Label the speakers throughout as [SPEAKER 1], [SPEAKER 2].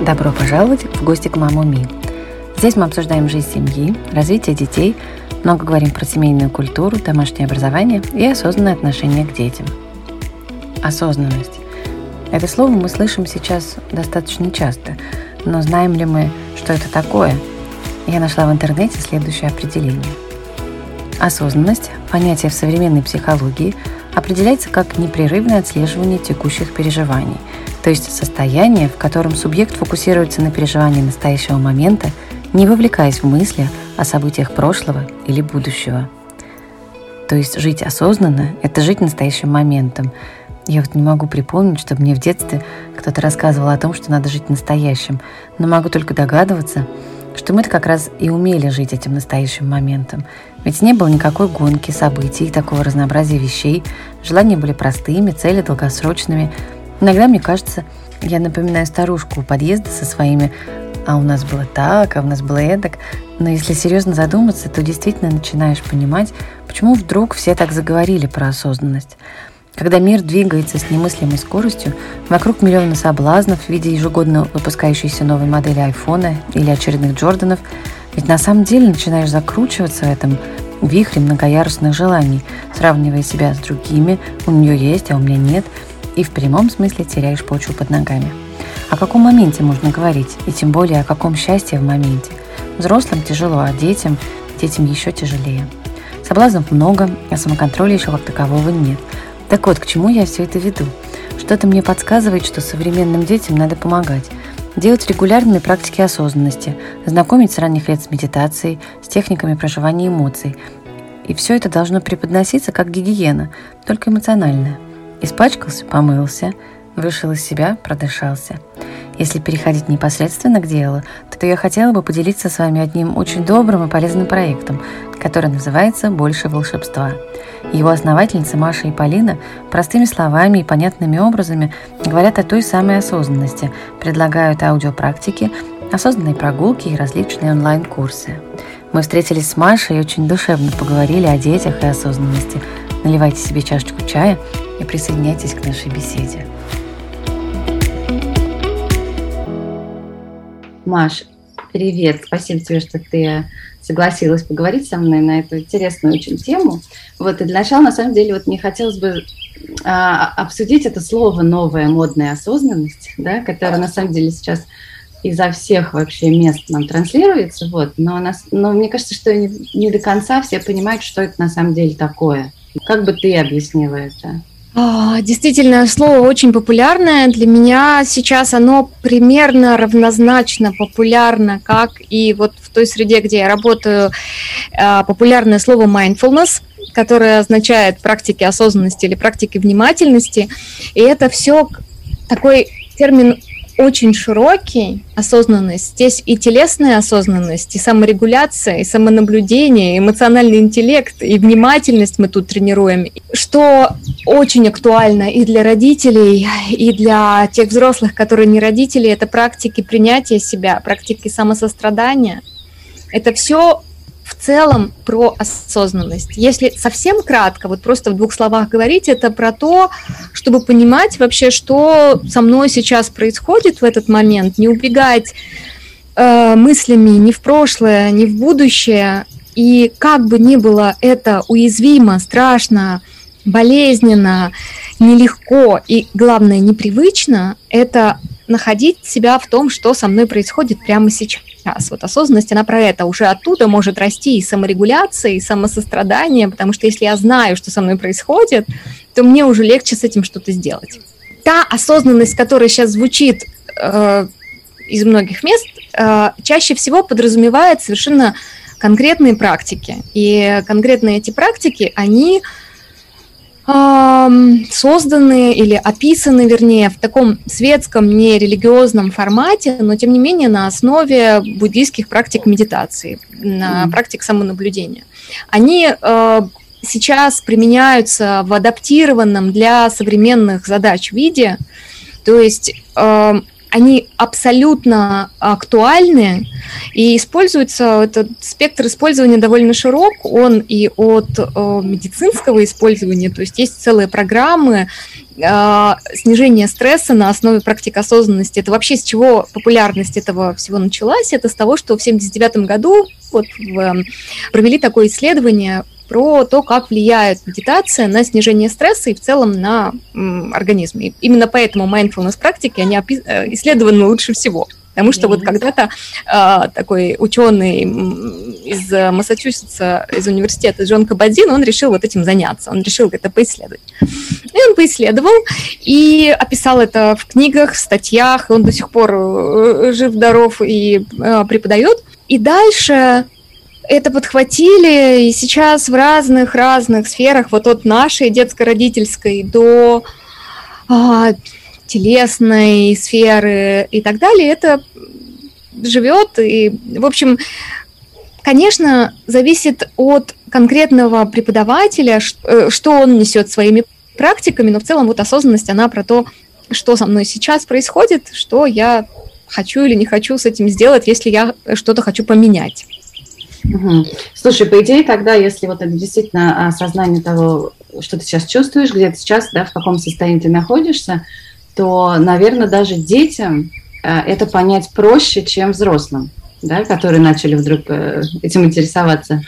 [SPEAKER 1] Добро пожаловать в гости к Маму Ми. Здесь мы обсуждаем жизнь семьи, развитие детей, много говорим про семейную культуру, домашнее образование и осознанное отношение к детям. Осознанность. Это слово мы слышим сейчас достаточно часто, но знаем ли мы, что это такое? Я нашла в интернете следующее определение. Осознанность, понятие в современной психологии, определяется как непрерывное отслеживание текущих переживаний, то есть состояние, в котором субъект фокусируется на переживании настоящего момента, не вовлекаясь в мысли о событиях прошлого или будущего. То есть жить осознанно – это жить настоящим моментом. Я вот не могу припомнить, чтобы мне в детстве кто-то рассказывал о том, что надо жить настоящим, но могу только догадываться, что мы-то как раз и умели жить этим настоящим моментом. Ведь не было никакой гонки событий, такого разнообразия вещей. Желания были простыми, цели долгосрочными. Иногда, мне кажется, я напоминаю старушку у подъезда со своими а у нас было так, а у нас было эдак. Но если серьезно задуматься, то действительно начинаешь понимать, почему вдруг все так заговорили про осознанность. Когда мир двигается с немыслимой скоростью, вокруг миллиона соблазнов в виде ежегодно выпускающейся новой модели айфона или очередных Джорданов, ведь на самом деле начинаешь закручиваться в этом вихре многоярусных желаний, сравнивая себя с другими, у нее есть, а у меня нет, и в прямом смысле теряешь почву под ногами. О каком моменте можно говорить, и тем более о каком счастье в моменте. Взрослым тяжело, а детям, детям еще тяжелее. Соблазнов много, а самоконтроля еще как такового нет. Так вот, к чему я все это веду? Что-то мне подсказывает, что современным детям надо помогать. Делать регулярные практики осознанности, знакомить с ранних лет с медитацией, с техниками проживания эмоций. И все это должно преподноситься как гигиена, только эмоциональная. Испачкался – помылся, вышел из себя, продышался. Если переходить непосредственно к делу, то я хотела бы поделиться с вами одним очень добрым и полезным проектом, который называется «Больше волшебства». Его основательницы Маша и Полина простыми словами и понятными образами говорят о той самой осознанности, предлагают аудиопрактики, осознанные прогулки и различные онлайн-курсы. Мы встретились с Машей и очень душевно поговорили о детях и осознанности. Наливайте себе чашечку чая и присоединяйтесь к нашей беседе.
[SPEAKER 2] Маш, привет. Спасибо тебе, что ты согласилась поговорить со мной на эту интересную очень тему. Вот, и для начала, на самом деле, вот мне хотелось бы а, обсудить это слово «новая модная осознанность», да, которое, на самом деле, сейчас изо всех вообще мест нам транслируется, вот, но, нас, но мне кажется, что не, не до конца все понимают, что это на самом деле такое. Как бы ты объяснила это?
[SPEAKER 3] А, действительно, слово очень популярное. Для меня сейчас оно примерно равнозначно популярно, как и вот в той среде, где я работаю, а, популярное слово mindfulness, которое означает практики осознанности или практики внимательности. И это все такой термин очень широкий, осознанность. Здесь и телесная осознанность, и саморегуляция, и самонаблюдение, и эмоциональный интеллект, и внимательность мы тут тренируем, что очень актуально и для родителей, и для тех взрослых, которые не родители, это практики принятия себя, практики самосострадания. Это все в целом про осознанность. Если совсем кратко, вот просто в двух словах говорить, это про то, чтобы понимать вообще, что со мной сейчас происходит в этот момент, не убегать э, мыслями ни в прошлое, ни в будущее. И как бы ни было это уязвимо, страшно, болезненно, нелегко и, главное, непривычно, это находить себя в том, что со мной происходит прямо сейчас. Вот осознанность, она про это. Уже оттуда может расти и саморегуляция, и самосострадание, потому что если я знаю, что со мной происходит, то мне уже легче с этим что-то сделать. Та осознанность, которая сейчас звучит э, из многих мест, э, чаще всего подразумевает совершенно конкретные практики. И конкретные эти практики, они созданы или описаны, вернее, в таком светском, не религиозном формате, но тем не менее на основе буддийских практик медитации, на практик самонаблюдения. Они э, сейчас применяются в адаптированном для современных задач виде, то есть они абсолютно актуальны и используются, этот спектр использования довольно широк, он и от э, медицинского использования, то есть есть целые программы э, снижения стресса на основе практик осознанности. Это вообще с чего популярность этого всего началась? Это с того, что в 1979 году вот, в, провели такое исследование про то, как влияет медитация на снижение стресса и в целом на м, организм. И именно поэтому mindfulness практики, они э, исследованы лучше всего. Потому что mm-hmm. вот когда-то э, такой ученый из Массачусетса, из университета Джон Кабадин, он решил вот этим заняться, он решил это поисследовать. И он поисследовал и описал это в книгах, в статьях, он до сих пор э, жив-здоров и э, преподает. И дальше это подхватили, и сейчас в разных-разных сферах, вот от нашей детско-родительской до а, телесной сферы и так далее, это живет. И, в общем, конечно, зависит от конкретного преподавателя, э, что он несет своими практиками, но в целом вот осознанность, она про то, что со мной сейчас происходит, что я хочу или не хочу с этим сделать, если я что-то хочу поменять.
[SPEAKER 2] Угу. Слушай, по идее, тогда, если вот это действительно осознание того, что ты сейчас чувствуешь, где ты сейчас, да, в каком состоянии ты находишься, то, наверное, даже детям э, это понять проще, чем взрослым, да, которые начали вдруг э, этим интересоваться.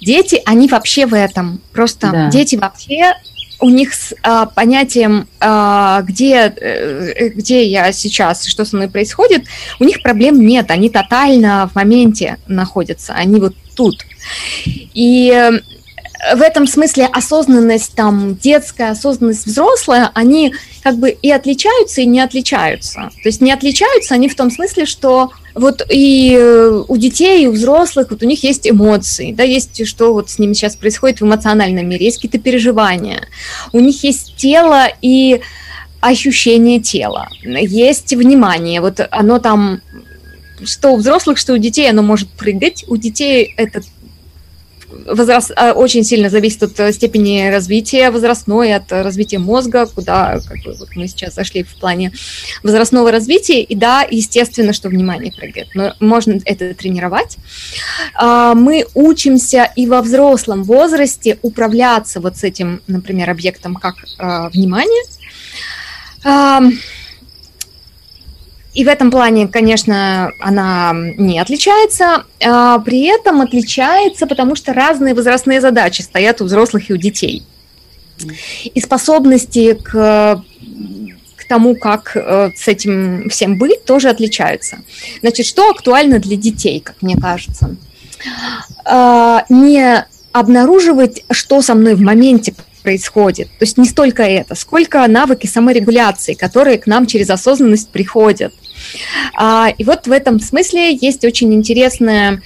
[SPEAKER 3] Дети, они вообще в этом. Просто да. дети вообще у них с а, понятием, а, где, э, где я сейчас, что со мной происходит, у них проблем нет, они тотально в моменте находятся, они вот тут. И в этом смысле осознанность там детская, осознанность взрослая, они как бы и отличаются, и не отличаются. То есть не отличаются они в том смысле, что вот и э, у детей, и у взрослых, вот у них есть эмоции, да, есть что вот с ними сейчас происходит в эмоциональном мире, есть какие-то переживания. У них есть тело и ощущение тела, есть внимание, вот оно там что у взрослых, что у детей, оно может прыгать. У детей это возраст а, очень сильно зависит от э, степени развития возрастной, от развития мозга, куда как бы, вот мы сейчас зашли в плане возрастного развития. И да, естественно, что внимание прыгает, но можно это тренировать. А, мы учимся и во взрослом возрасте управляться вот с этим, например, объектом как внимание. И в этом плане, конечно, она не отличается. А при этом отличается, потому что разные возрастные задачи стоят у взрослых и у детей. И способности к, к тому, как э, с этим всем быть, тоже отличаются. Значит, что актуально для детей, как мне кажется? А, не обнаруживать, что со мной в моменте происходит. То есть не столько это, сколько навыки саморегуляции, которые к нам через осознанность приходят. А, и вот в этом смысле есть очень интересное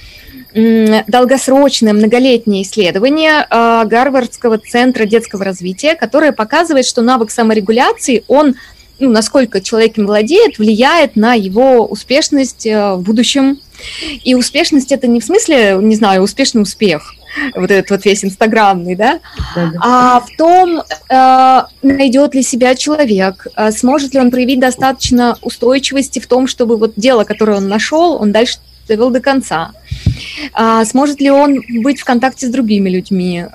[SPEAKER 3] долгосрочное многолетнее исследование а, Гарвардского центра детского развития, которое показывает, что навык саморегуляции, он ну, насколько человек им владеет, влияет на его успешность э, в будущем. И успешность это не в смысле, не знаю, успешный успех, вот этот вот весь инстаграмный, да, а в том, э, найдет ли себя человек, э, сможет ли он проявить достаточно устойчивости в том, чтобы вот дело, которое он нашел, он дальше довел до конца. А сможет ли он быть в контакте с другими людьми?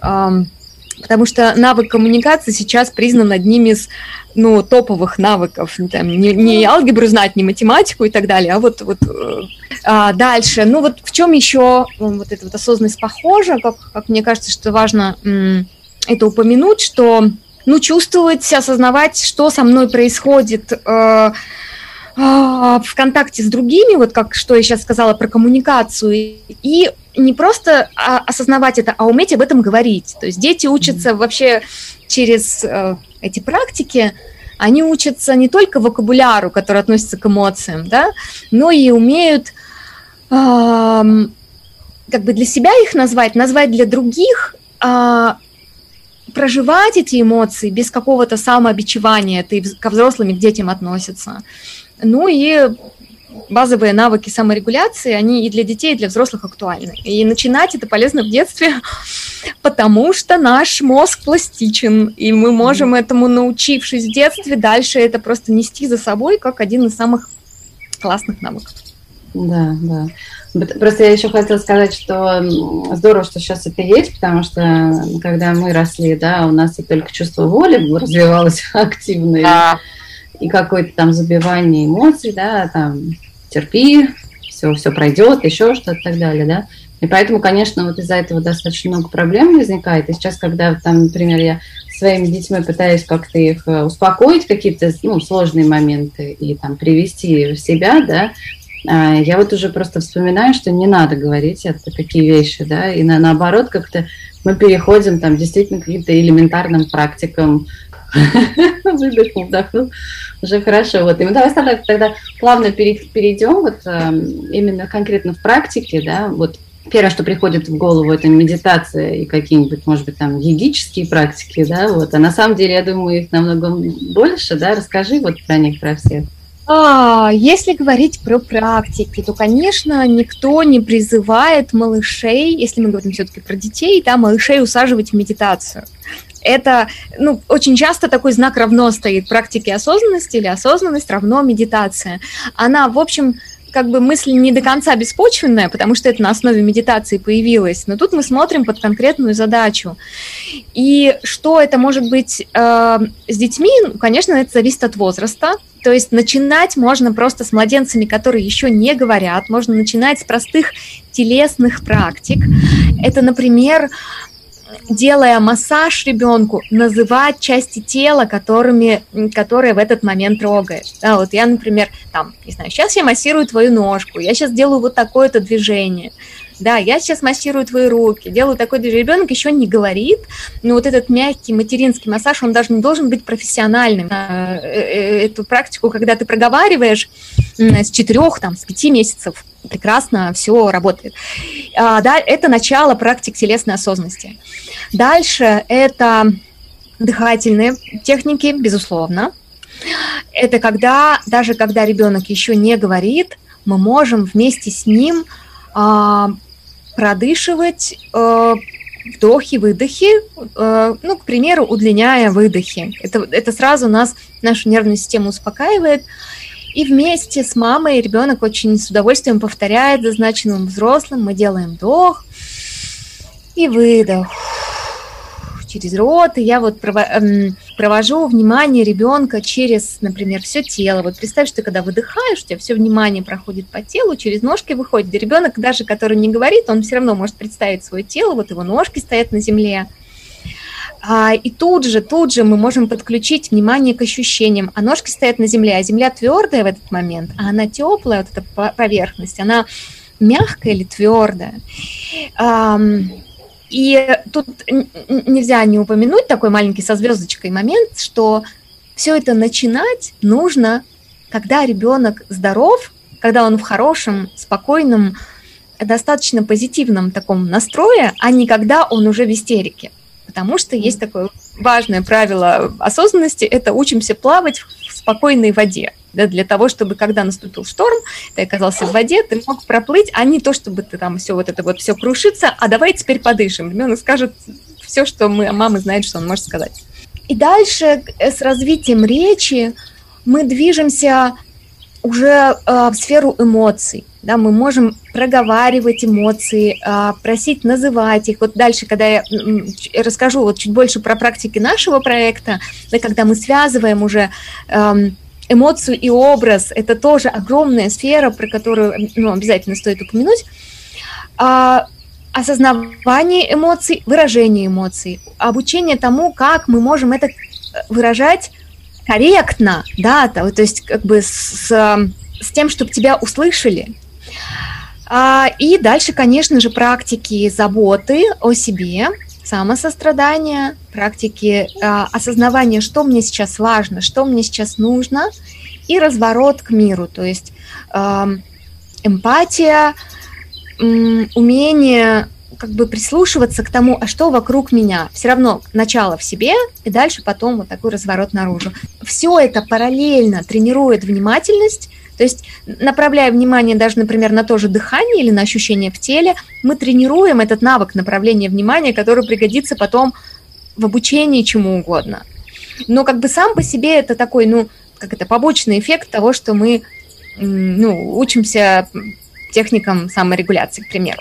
[SPEAKER 3] Потому что навык коммуникации сейчас признан одним из ну, топовых навыков. Там, не, не алгебру знать, не математику и так далее, а вот, вот э, а, дальше. Ну вот в чем еще вот эта вот осознанность похожа, как, как мне кажется, что важно это упомянуть, что ну, чувствовать, осознавать, что со мной происходит э, э, в контакте с другими, вот как что я сейчас сказала про коммуникацию, и не просто а, осознавать это, а уметь об этом говорить. То есть дети учатся mm-hmm. вообще через э, эти практики, они учатся не только вокабуляру, который относится к эмоциям, да, но и умеют как бы для себя их назвать, назвать для других, э, проживать эти эмоции без какого-то самообичевания, и ко взрослым, и к детям относится. Ну и базовые навыки саморегуляции, они и для детей, и для взрослых актуальны. И начинать это полезно в детстве, потому что наш мозг пластичен, и мы можем этому, научившись в детстве, дальше это просто нести за собой как один из самых классных навыков.
[SPEAKER 2] Да, да. Просто я еще хотела сказать, что здорово, что сейчас это есть, потому что когда мы росли, да, у нас и только чувство воли развивалось активно, да. и, какое-то там забивание эмоций, да, там терпи, все, все пройдет, еще что-то и так далее, да. И поэтому, конечно, вот из-за этого достаточно много проблем возникает. И сейчас, когда, там, например, я своими детьми пытаюсь как-то их э, успокоить, какие-то ну, сложные моменты и там привести в себя, да, я вот уже просто вспоминаю, что не надо говорить это, такие вещи, да, и на, наоборот как-то мы переходим там действительно к каким-то элементарным практикам, выдохнул, вдохнул, уже хорошо. Вот, и мы давай тогда, тогда плавно перейдем вот эм, именно конкретно в практике, да, вот первое, что приходит в голову, это медитация и какие-нибудь, может быть, там йогические практики, да, вот, а на самом деле, я думаю, их намного больше, да, расскажи вот про них, про всех.
[SPEAKER 3] А, если говорить про практики, то, конечно, никто не призывает малышей, если мы говорим все-таки про детей, да, малышей усаживать в медитацию. Это, ну, очень часто такой знак равно стоит практики осознанности или осознанность равно медитация. Она, в общем, как бы мысль не до конца беспочвенная, потому что это на основе медитации появилось, но тут мы смотрим под конкретную задачу. И что это может быть э, с детьми, ну, конечно, это зависит от возраста, то есть начинать можно просто с младенцами, которые еще не говорят, можно начинать с простых телесных практик. Это, например, делая массаж ребенку, называть части тела, которыми, которые в этот момент трогаешь. Да, вот я, например, там, не знаю, сейчас я массирую твою ножку, я сейчас делаю вот такое-то движение. Да, я сейчас массирую твои руки, делаю такой движение. Ребенок еще не говорит, но вот этот мягкий материнский массаж, он даже не должен быть профессиональным. Э, э, эту практику, когда ты проговариваешь с четырех, там, с пяти месяцев, прекрасно все работает. А, да, это начало практик телесной осознанности. Дальше это дыхательные техники, безусловно. Это когда, даже когда ребенок еще не говорит, мы можем вместе с ним а, продышивать а, вдохи, выдохи, а, ну, к примеру, удлиняя выдохи. Это, это сразу нас, нашу нервную систему успокаивает, и вместе с мамой ребенок очень с удовольствием повторяет за взрослым. Мы делаем вдох и выдох через рот, и я вот эм, провожу внимание ребенка через, например, все тело. Вот представь, что когда выдыхаешь, у тебя все внимание проходит по телу, через ножки выходит. И ребенок, даже который не говорит, он все равно может представить свое тело, вот его ножки стоят на земле, и тут же, тут же мы можем подключить внимание к ощущениям. А ножки стоят на земле, а земля твердая в этот момент, а она теплая, вот эта поверхность, она мягкая или твердая. И тут нельзя не упомянуть такой маленький со звездочкой момент, что все это начинать нужно, когда ребенок здоров, когда он в хорошем, спокойном, достаточно позитивном таком настрое, а не когда он уже в истерике потому что есть такое важное правило осознанности, это учимся плавать в спокойной воде. Да, для того, чтобы когда наступил шторм, ты оказался в воде, ты мог проплыть, а не то, чтобы ты там все вот это вот все крушится, а давай теперь подышим. Ребенок скажет все, что мы, мама знает, что он может сказать. И дальше э, с развитием речи мы движемся уже э, в сферу эмоций да, мы можем проговаривать эмоции, а, просить называть их. Вот дальше, когда я расскажу вот чуть больше про практики нашего проекта, да, когда мы связываем уже эм, эмоцию и образ, это тоже огромная сфера, про которую ну, обязательно стоит упомянуть. А, осознавание эмоций, выражение эмоций, обучение тому, как мы можем это выражать корректно, да, то, то есть как бы с, с тем, чтобы тебя услышали, а, и дальше, конечно же, практики заботы о себе, самосострадания, практики а, осознавания, что мне сейчас важно, что мне сейчас нужно, и разворот к миру, то есть а, эмпатия, умение как бы прислушиваться к тому, а что вокруг меня. Все равно начало в себе, и дальше потом вот такой разворот наружу. Все это параллельно тренирует внимательность, то есть, направляя внимание даже, например, на то же дыхание или на ощущение в теле, мы тренируем этот навык направления внимания, который пригодится потом в обучении чему угодно. Но как бы сам по себе это такой, ну, как это, побочный эффект того, что мы, ну, учимся техникам саморегуляции, к примеру.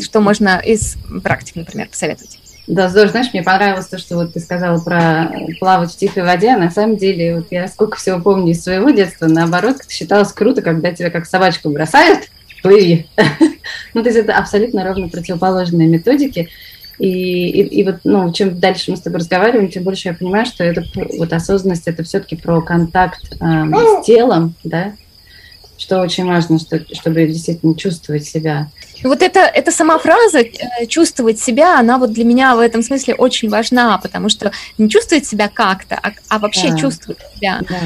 [SPEAKER 3] Что можно из практик, например, посоветовать?
[SPEAKER 2] Да, здорово. Знаешь, мне понравилось то, что вот ты сказала про плавать в тихой воде. А на самом деле, вот я сколько всего помню из своего детства, наоборот, считалось круто, когда тебя как собачку бросают, плыви. ну, то есть это абсолютно ровно противоположные методики. И, и, и вот, ну, чем дальше мы с тобой разговариваем, тем больше я понимаю, что это вот осознанность, это все-таки про контакт э, с телом, да, что очень важно, что, чтобы действительно чувствовать себя.
[SPEAKER 3] Вот это, эта сама фраза э, «чувствовать себя», она вот для меня в этом смысле очень важна, потому что не чувствовать себя как-то, а, а вообще да. чувствовать себя. Да.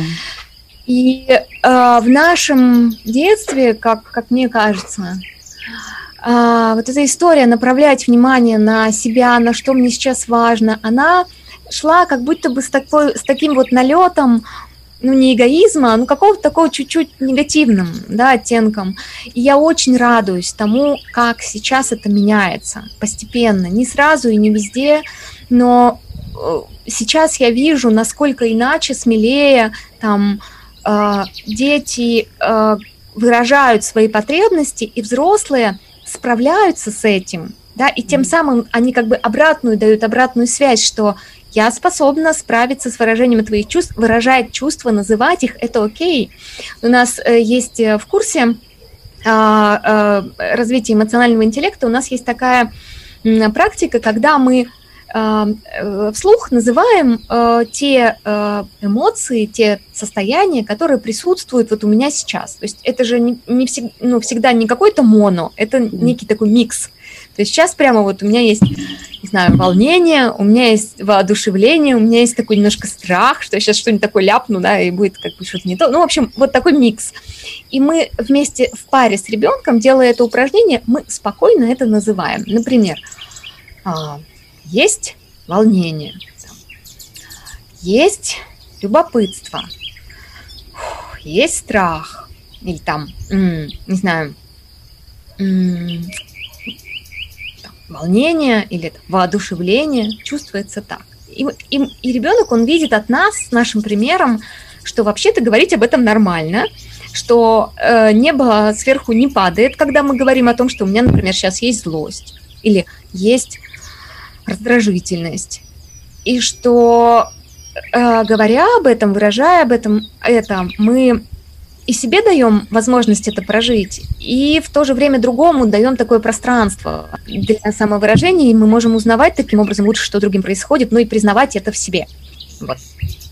[SPEAKER 3] И э, в нашем детстве, как, как мне кажется, э, вот эта история направлять внимание на себя, на что мне сейчас важно, она шла как будто бы с, такой, с таким вот налетом ну, не эгоизма, ну, какого-то такого чуть-чуть негативным, да, оттенком. И я очень радуюсь тому, как сейчас это меняется постепенно, не сразу и не везде, но э, сейчас я вижу, насколько иначе, смелее там э, дети э, выражают свои потребности, и взрослые справляются с этим, да, и тем самым они как бы обратную дают обратную связь, что я способна справиться с выражением твоих чувств, выражать чувства, называть их, это окей. У нас э, есть э, в курсе а, э, развития эмоционального интеллекта, у нас есть такая практика, когда мы вслух называем те эмоции, те состояния, которые присутствуют вот у меня сейчас. То есть это же не, не всегда, ну, всегда не какой-то моно, это некий такой микс. То есть сейчас прямо вот у меня есть, не знаю, волнение, у меня есть воодушевление, у меня есть такой немножко страх, что я сейчас что-нибудь такое ляпну, да, и будет как бы что-то не то. Ну, в общем, вот такой микс. И мы вместе в паре с ребенком, делая это упражнение, мы спокойно это называем. Например, а, есть волнение, есть любопытство, есть страх, или там, не знаю, волнение или воодушевление чувствуется так. И, и, и ребенок, он видит от нас, с нашим примером, что вообще-то говорить об этом нормально, что э, небо сверху не падает, когда мы говорим о том, что у меня, например, сейчас есть злость или есть раздражительность, и что, э, говоря об этом, выражая об этом, это мы и себе даем возможность это прожить, и в то же время другому даем такое пространство для самовыражения, и мы можем узнавать таким образом лучше, что другим происходит, но и признавать это в себе. Вот.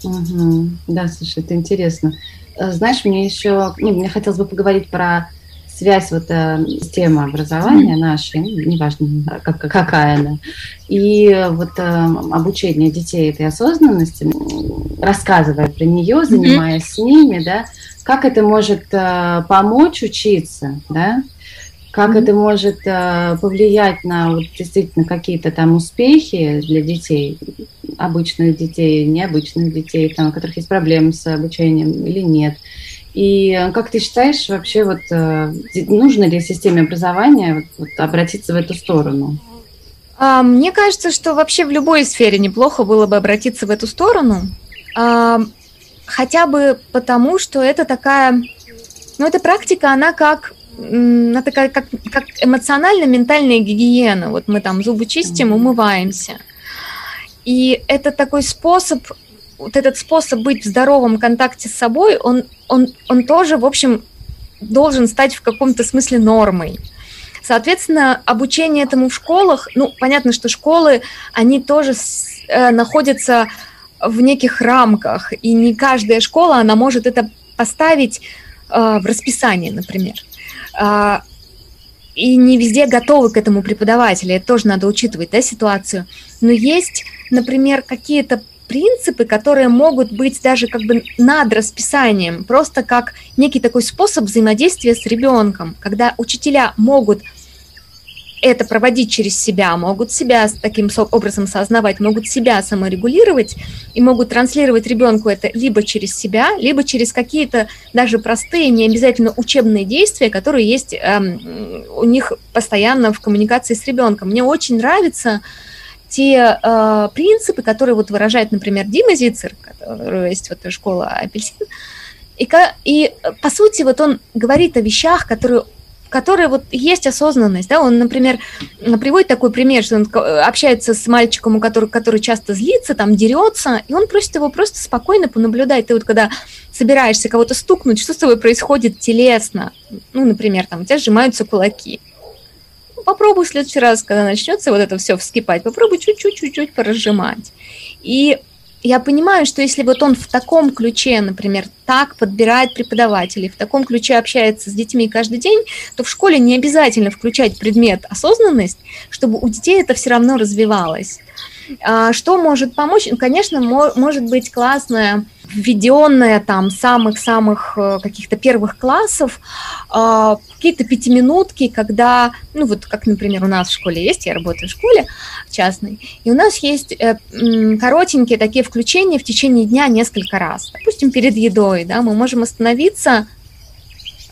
[SPEAKER 2] Угу. Да, слушай, это интересно. Э, знаешь, мне еще, ну, мне хотелось бы поговорить про связь вот э, системы образования нашей, неважно как, какая она, и вот э, обучение детей этой осознанности, рассказывая про нее, занимаясь mm-hmm. с ними, да, как это может э, помочь учиться, да, как mm-hmm. это может э, повлиять на вот, действительно какие-то там успехи для детей, обычных детей, необычных детей, там, у которых есть проблемы с обучением или нет. И как ты считаешь, вообще вот э, нужно ли системе образования вот, вот, обратиться в эту сторону?
[SPEAKER 3] А, мне кажется, что вообще в любой сфере неплохо было бы обратиться в эту сторону. Хотя бы потому, что это такая, ну, эта практика, она как она такая, как, как эмоционально-ментальная гигиена. Вот мы там зубы чистим, умываемся. И это такой способ, вот этот способ быть в здоровом контакте с собой, он, он, он тоже, в общем, должен стать в каком-то смысле нормой. Соответственно, обучение этому в школах, ну, понятно, что школы, они тоже с, э, находятся в неких рамках, и не каждая школа, она может это поставить э, в расписание, например. Э, и не везде готовы к этому преподаватели, это тоже надо учитывать, да, ситуацию. Но есть, например, какие-то принципы, которые могут быть даже как бы над расписанием, просто как некий такой способ взаимодействия с ребенком, когда учителя могут это проводить через себя, могут себя таким образом сознавать, могут себя саморегулировать и могут транслировать ребенку это либо через себя, либо через какие-то даже простые, не обязательно учебные действия, которые есть э, у них постоянно в коммуникации с ребенком. Мне очень нравится те э, принципы, которые вот выражает, например, Дима Зицер, который есть вот школа апельсин, и, и по сути вот он говорит о вещах, которые которые вот есть осознанность, да, он, например, приводит такой пример, что он общается с мальчиком, у которого, который часто злится, там, дерется, и он просит его просто спокойно понаблюдать. Ты вот когда собираешься кого-то стукнуть, что с тобой происходит телесно? Ну, например, там, у тебя сжимаются кулаки. Попробуй в следующий раз, когда начнется вот это все вскипать, попробуй чуть-чуть, чуть-чуть поразжимать. И я понимаю, что если вот он в таком ключе, например, так подбирает преподавателей, в таком ключе общается с детьми каждый день, то в школе не обязательно включать предмет осознанность, чтобы у детей это все равно развивалось. А что может помочь? Ну, конечно, может быть классная введенная там самых-самых э, каких-то первых классов, а, какие-то пятиминутки, когда, ну вот как, например, у нас в школе есть, я работаю в школе частной, и у нас есть э, коротенькие такие включения в течение дня несколько раз. Допустим, перед едой, да, мы можем остановиться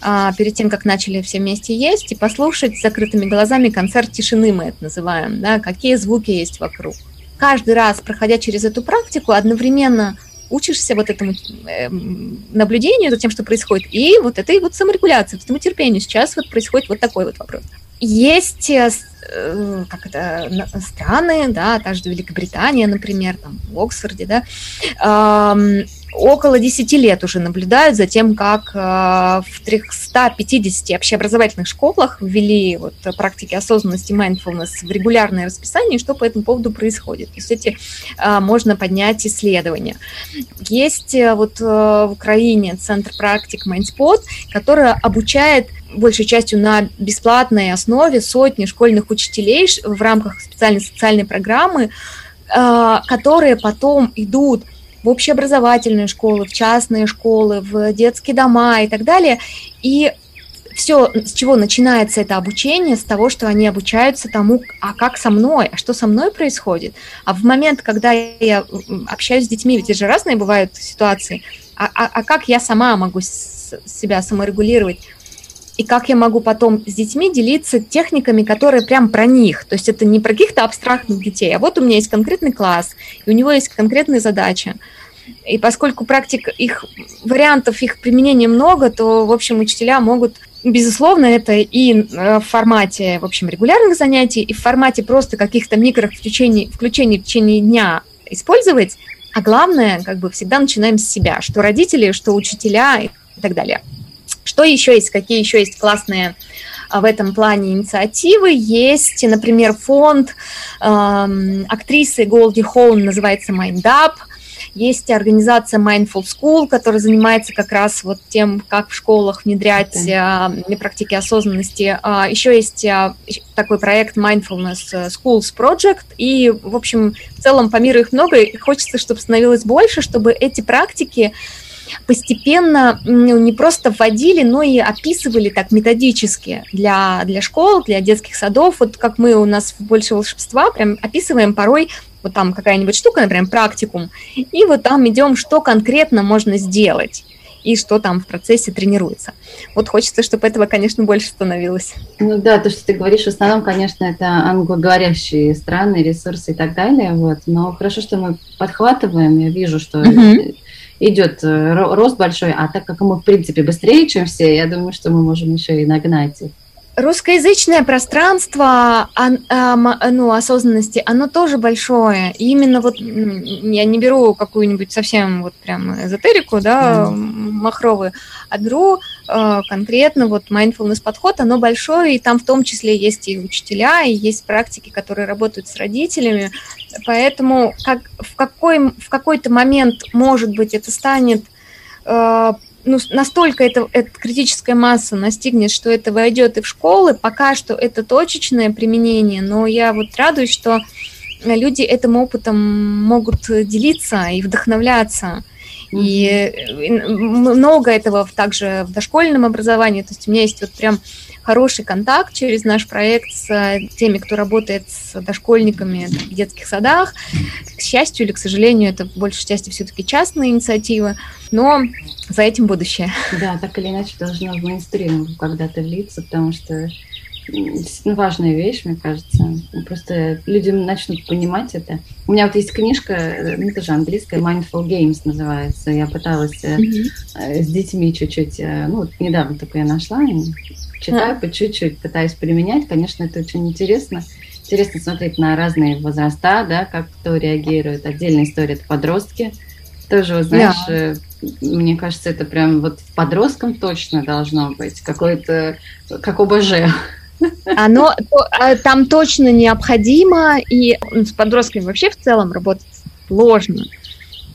[SPEAKER 3] а, перед тем, как начали все вместе есть, и послушать с закрытыми глазами концерт тишины, мы это называем, да, какие звуки есть вокруг. Каждый раз, проходя через эту практику, одновременно учишься вот этому э, наблюдению за тем, что происходит, и вот этой вот саморегуляции, этому терпению. Сейчас вот происходит вот такой вот вопрос. Есть э, э, как это, страны, да, та же Великобритания, например, там, в Оксфорде, да, около 10 лет уже наблюдают за тем, как э, в 350 общеобразовательных школах ввели вот практики осознанности mindfulness в регулярное расписание, что по этому поводу происходит. То есть эти э, можно поднять исследования. Есть э, вот в Украине центр практик Mindspot, который обучает большей частью на бесплатной основе сотни школьных учителей в рамках специальной социальной программы, которые потом идут в общеобразовательные школы, в частные школы, в детские дома и так далее. И все, с чего начинается это обучение, с того, что они обучаются тому, а как со мной, а что со мной происходит. А в момент, когда я общаюсь с детьми, ведь же разные бывают ситуации, а, а, а как я сама могу себя саморегулировать, и как я могу потом с детьми делиться техниками, которые прям про них. То есть это не про каких-то абстрактных детей, а вот у меня есть конкретный класс, и у него есть конкретная задача. И поскольку практик их вариантов их применения много, то, в общем, учителя могут, безусловно, это и э, в формате, в общем, регулярных занятий, и в формате просто каких-то микро-включений включений в течение дня использовать, а главное, как бы всегда начинаем с себя, что родители, что учителя и так далее. Что еще есть? Какие еще есть классные а, в этом плане инициативы? Есть, например, фонд э, актрисы Голди Хоун, называется Mind Up. Есть организация Mindful School, которая занимается как раз вот тем, как в школах внедрять okay. практики осознанности. А, еще есть а, такой проект Mindfulness Schools Project, и, в общем, в целом по миру их много, и хочется, чтобы становилось больше, чтобы эти практики постепенно ну, не просто вводили, но и описывали так методически для, для школ, для детских садов. Вот как мы у нас в «Больше волшебства» прям описываем порой вот там какая-нибудь штука, например, практикум, и вот там идем, что конкретно можно сделать и что там в процессе тренируется. Вот хочется, чтобы этого, конечно, больше становилось.
[SPEAKER 2] Ну да, то, что ты говоришь, в основном, конечно, это англоговорящие страны, ресурсы и так далее, вот. Но хорошо, что мы подхватываем, я вижу, что mm-hmm идет э, рост большой, а так как мы, в принципе, быстрее, чем все, я думаю, что мы можем еще и нагнать их.
[SPEAKER 3] Русскоязычное пространство ну, осознанности, оно тоже большое. И именно вот я не беру какую-нибудь совсем вот прям эзотерику, да, mm. махровую, а беру э, конкретно вот mindfulness подход, оно большое, и там в том числе есть и учителя, и есть практики, которые работают с родителями. Поэтому как, в, какой, в какой-то момент, может быть, это станет э, ну, настолько это, эта критическая масса настигнет, что это войдет и в школы, пока что это точечное применение, но я вот радуюсь, что люди этим опытом могут делиться и вдохновляться. И много этого также в дошкольном образовании. То есть у меня есть вот прям хороший контакт через наш проект с теми, кто работает с дошкольниками в детских садах. К счастью или к сожалению, это в большей части все-таки частные инициативы, но за этим будущее.
[SPEAKER 2] Да, так или иначе должно в мейнстрим когда-то влиться, потому что действительно важная вещь, мне кажется. Просто люди начнут понимать это. У меня вот есть книжка, ну, тоже английская, Mindful Games называется. Я пыталась mm-hmm. с детьми чуть-чуть, э, ну, вот недавно только я нашла, читаю mm-hmm. по чуть-чуть, пытаюсь применять. Конечно, это очень интересно. Интересно смотреть на разные возраста, да, как кто реагирует. Отдельная история – это подростки. Тоже, вот, знаешь, yeah. мне кажется, это прям вот подросткам точно должно быть какой-то, как ОБЖ.
[SPEAKER 3] Оно а, там точно необходимо, и с подростками вообще в целом работать сложно.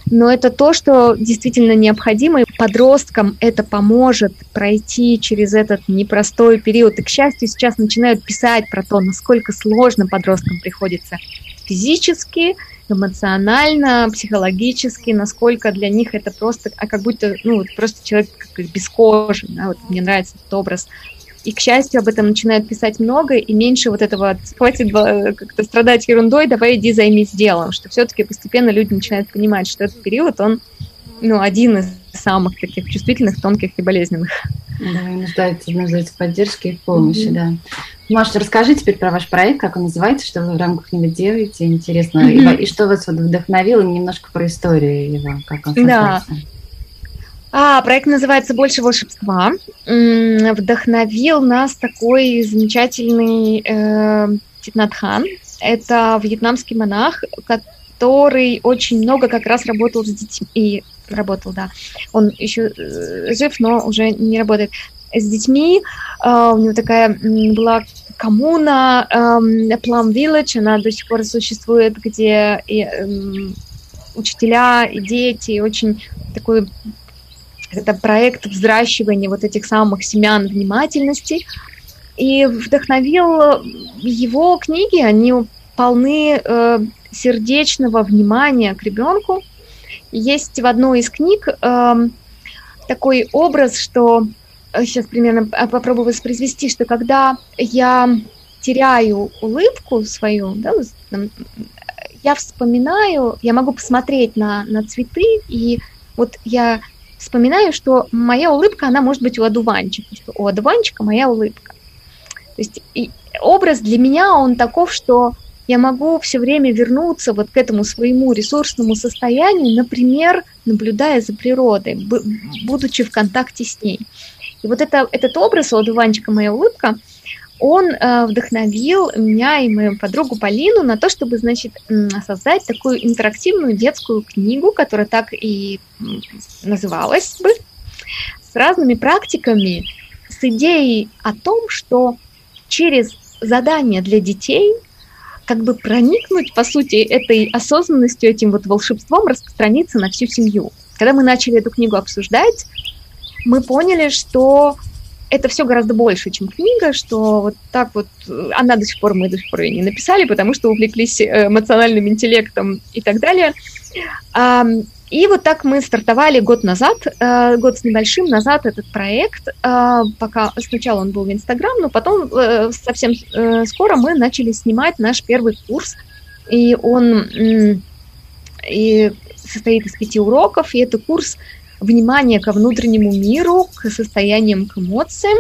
[SPEAKER 3] Но это то, что действительно необходимо, и подросткам это поможет пройти через этот непростой период. И, к счастью, сейчас начинают писать про то, насколько сложно подросткам приходится физически, эмоционально, психологически, насколько для них это просто, а как будто, ну, просто человек как без кожи, да, вот мне нравится этот образ и, к счастью, об этом начинают писать много, и меньше вот этого «хватит как-то страдать ерундой, давай иди займись делом», что все-таки постепенно люди начинают понимать, что этот период, он ну, один из самых таких чувствительных, тонких и болезненных.
[SPEAKER 2] Да, и нуждается, нуждается в поддержке и в помощи, mm-hmm. да. Маша, расскажи теперь про ваш проект, как он называется, что вы в рамках него делаете, интересно, mm-hmm. и, и что вас вдохновило, немножко про историю его, как он создался. Да.
[SPEAKER 3] А, проект называется «Больше волшебства». Вдохновил нас такой замечательный э. Это вьетнамский монах, который очень много как раз работал с детьми. И работал, да. Он еще э, жив, но уже не работает. С детьми э, у него такая была коммуна э, Plum Village, она до сих пор существует, где и, э, учителя и дети, очень такой это проект взращивания вот этих самых семян внимательности. И вдохновил его книги, они полны э, сердечного внимания к ребенку. Есть в одной из книг э, такой образ, что сейчас э, примерно попробую воспроизвести, что когда я теряю улыбку свою, да, я вспоминаю, я могу посмотреть на, на цветы, и вот я вспоминаю, что моя улыбка, она может быть у одуванчика, что у одуванчика моя улыбка. То есть образ для меня, он таков, что я могу все время вернуться вот к этому своему ресурсному состоянию, например, наблюдая за природой, будучи в контакте с ней. И вот это, этот образ у одуванчика «Моя улыбка», он э, вдохновил меня и мою подругу Полину на то, чтобы, значит, создать такую интерактивную детскую книгу, которая так и называлась бы, с разными практиками, с идеей о том, что через задания для детей как бы проникнуть, по сути, этой осознанностью, этим вот волшебством распространиться на всю семью. Когда мы начали эту книгу обсуждать, мы поняли, что это все гораздо больше, чем книга, что вот так вот, э, она до сих пор, мы до сих пор ее не написали, потому что увлеклись э, эмоциональным интеллектом и так далее. И вот так мы стартовали год назад, э, год с небольшим назад этот проект, пока сначала он был в Инстаграм, но потом совсем скоро мы начали снимать наш первый курс, и он и состоит из пяти уроков, и это курс внимание ко внутреннему миру, к состояниям, к эмоциям.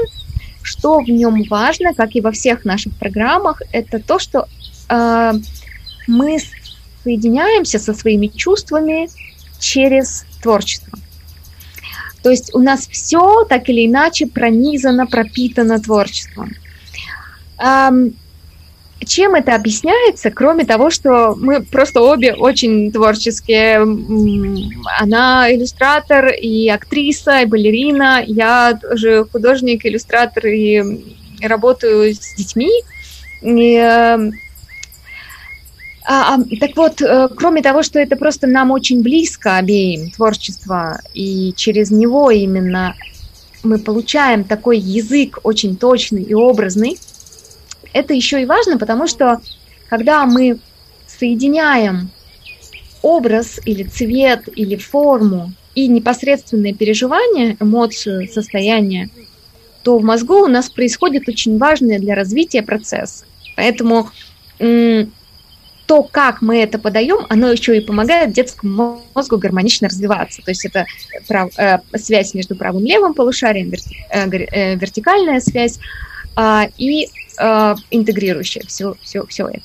[SPEAKER 3] Что в нем важно, как и во всех наших программах, это то, что э, мы соединяемся со своими чувствами через творчество. То есть у нас все так или иначе пронизано, пропитано творчеством. Чем это объясняется, кроме того, что мы просто обе очень творческие. Она иллюстратор и актриса, и балерина. Я тоже художник, иллюстратор и работаю с детьми. И, а, а, так вот, э, кроме того, что это просто нам очень близко обеим творчество, и через него именно мы получаем такой язык очень точный и образный, это еще и важно, потому что когда мы соединяем образ или цвет или форму и непосредственное переживание, эмоцию, состояние, то в мозгу у нас происходит очень важный для развития процесс. Поэтому то, как мы это подаем, оно еще и помогает детскому мозгу гармонично развиваться. То есть это прав, э, связь между правым и левым полушарием, верти, э, э, вертикальная связь э, и э, интегрирующая все, все, все это.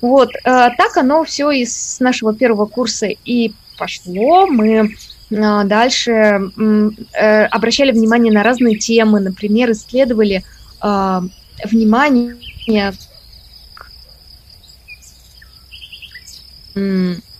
[SPEAKER 3] Вот, э, так оно все из нашего первого курса и пошло. Мы э, дальше э, обращали внимание на разные темы, например, исследовали э, внимание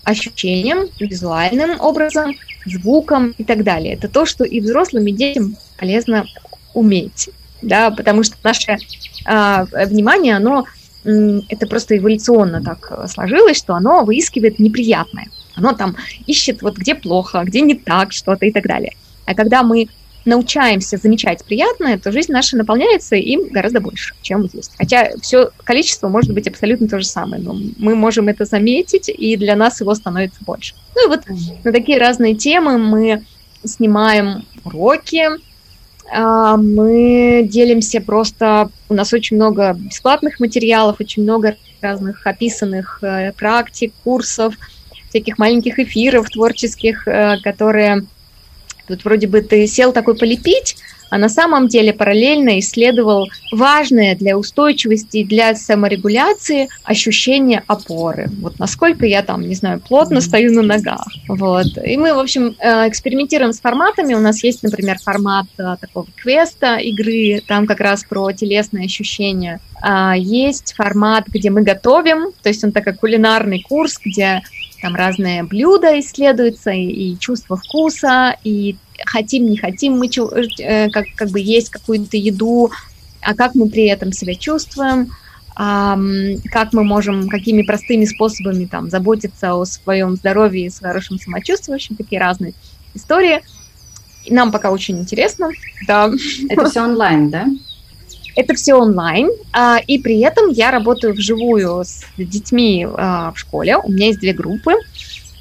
[SPEAKER 3] ощущениям, визуальным образом, звуком и так далее. Это то, что и взрослым, и детям полезно уметь, да, потому что наше а, внимание, оно это просто эволюционно так сложилось, что оно выискивает неприятное. Оно там ищет вот где плохо, где не так что-то и так далее. А когда мы научаемся замечать приятное, то жизнь наша наполняется им гораздо больше, чем есть. Хотя все количество может быть абсолютно то же самое, но мы можем это заметить, и для нас его становится больше. Ну и вот на такие разные темы мы снимаем уроки, мы делимся просто, у нас очень много бесплатных материалов, очень много разных описанных э, практик, курсов, всяких маленьких эфиров творческих, э, которые Тут вроде бы ты сел такой полепить, а на самом деле параллельно исследовал важное для устойчивости и для саморегуляции ощущение опоры. Вот насколько я там, не знаю, плотно стою на ногах. Вот. И мы, в общем, э, экспериментируем с форматами. У нас есть, например, формат э, такого квеста игры, там как раз про телесные ощущения. А, есть формат, где мы готовим, то есть он такой кулинарный курс, где там разные блюда исследуются, и, и чувство вкуса, и хотим, не хотим мы э, как, как бы есть какую-то еду, а как мы при этом себя чувствуем, а, как мы можем, какими простыми способами там заботиться о своем здоровье и с хорошим самочувствием, в общем, такие разные истории. И нам пока очень интересно,
[SPEAKER 2] да. Это все онлайн, да?
[SPEAKER 3] Это все онлайн, а, и при этом я работаю вживую с детьми а, в школе. У меня есть две группы.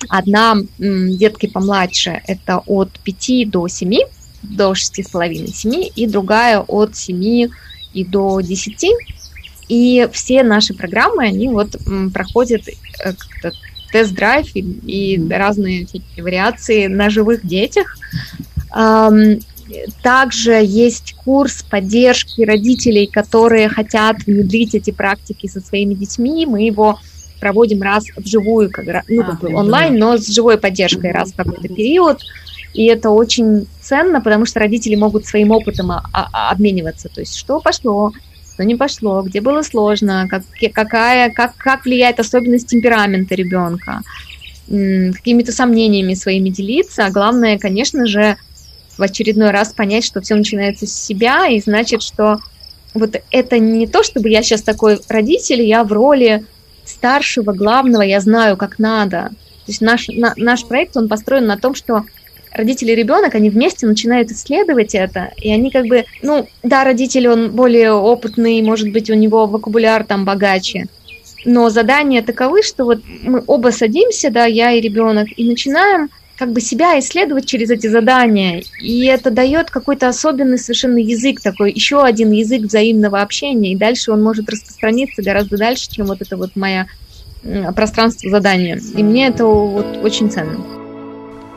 [SPEAKER 3] Одна детки помладше, это от 5 до 7, до 6,5-7, и другая от 7 и до 10. И все наши программы, они вот проходят э, тест-драйв и, и разные вариации на живых детях. Также есть курс поддержки родителей, которые хотят внедрить эти практики со своими детьми. Мы его проводим раз вживую, как, ну, а, как онлайн, но с живой поддержкой раз в какой-то период. И это очень ценно, потому что родители могут своим опытом обмениваться. То есть, что пошло, что не пошло, где было сложно, как, какая, как, как влияет особенность темперамента ребенка, какими-то сомнениями своими делиться. А главное, конечно же, в очередной раз понять, что все начинается с себя, и значит, что вот это не то, чтобы я сейчас такой родитель, я в роли старшего, главного, я знаю, как надо. То есть наш, на, наш проект, он построен на том, что родители и ребенок, они вместе начинают исследовать это, и они как бы, ну, да, родитель, он более опытный, может быть, у него вокабуляр там богаче, но задания таковы, что вот мы оба садимся, да, я и ребенок, и начинаем как бы себя исследовать через эти задания, и это дает какой-то особенный совершенно язык такой, еще один язык взаимного общения, и дальше он может распространиться гораздо дальше, чем вот это вот мое пространство задания. И мне это вот очень ценно.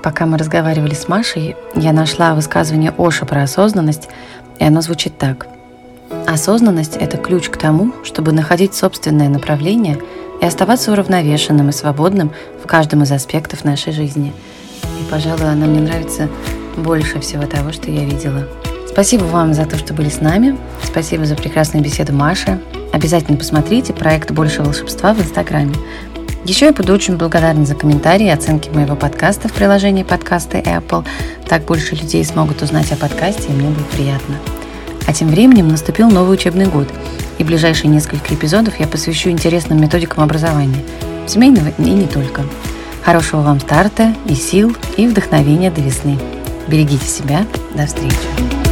[SPEAKER 1] Пока мы разговаривали с Машей, я нашла высказывание Оша про осознанность, и оно звучит так. Осознанность – это ключ к тому, чтобы находить собственное направление и оставаться уравновешенным и свободным в каждом из аспектов нашей жизни – и, пожалуй, она мне нравится больше всего того, что я видела. Спасибо вам за то, что были с нами. Спасибо за прекрасную беседу Маши. Обязательно посмотрите проект «Больше волшебства» в Инстаграме. Еще я буду очень благодарна за комментарии и оценки моего подкаста в приложении подкасты Apple. Так больше людей смогут узнать о подкасте, и мне будет приятно. А тем временем наступил новый учебный год, и ближайшие несколько эпизодов я посвящу интересным методикам образования, семейного и не только. Хорошего вам старта и сил, и вдохновения до весны. Берегите себя. До встречи.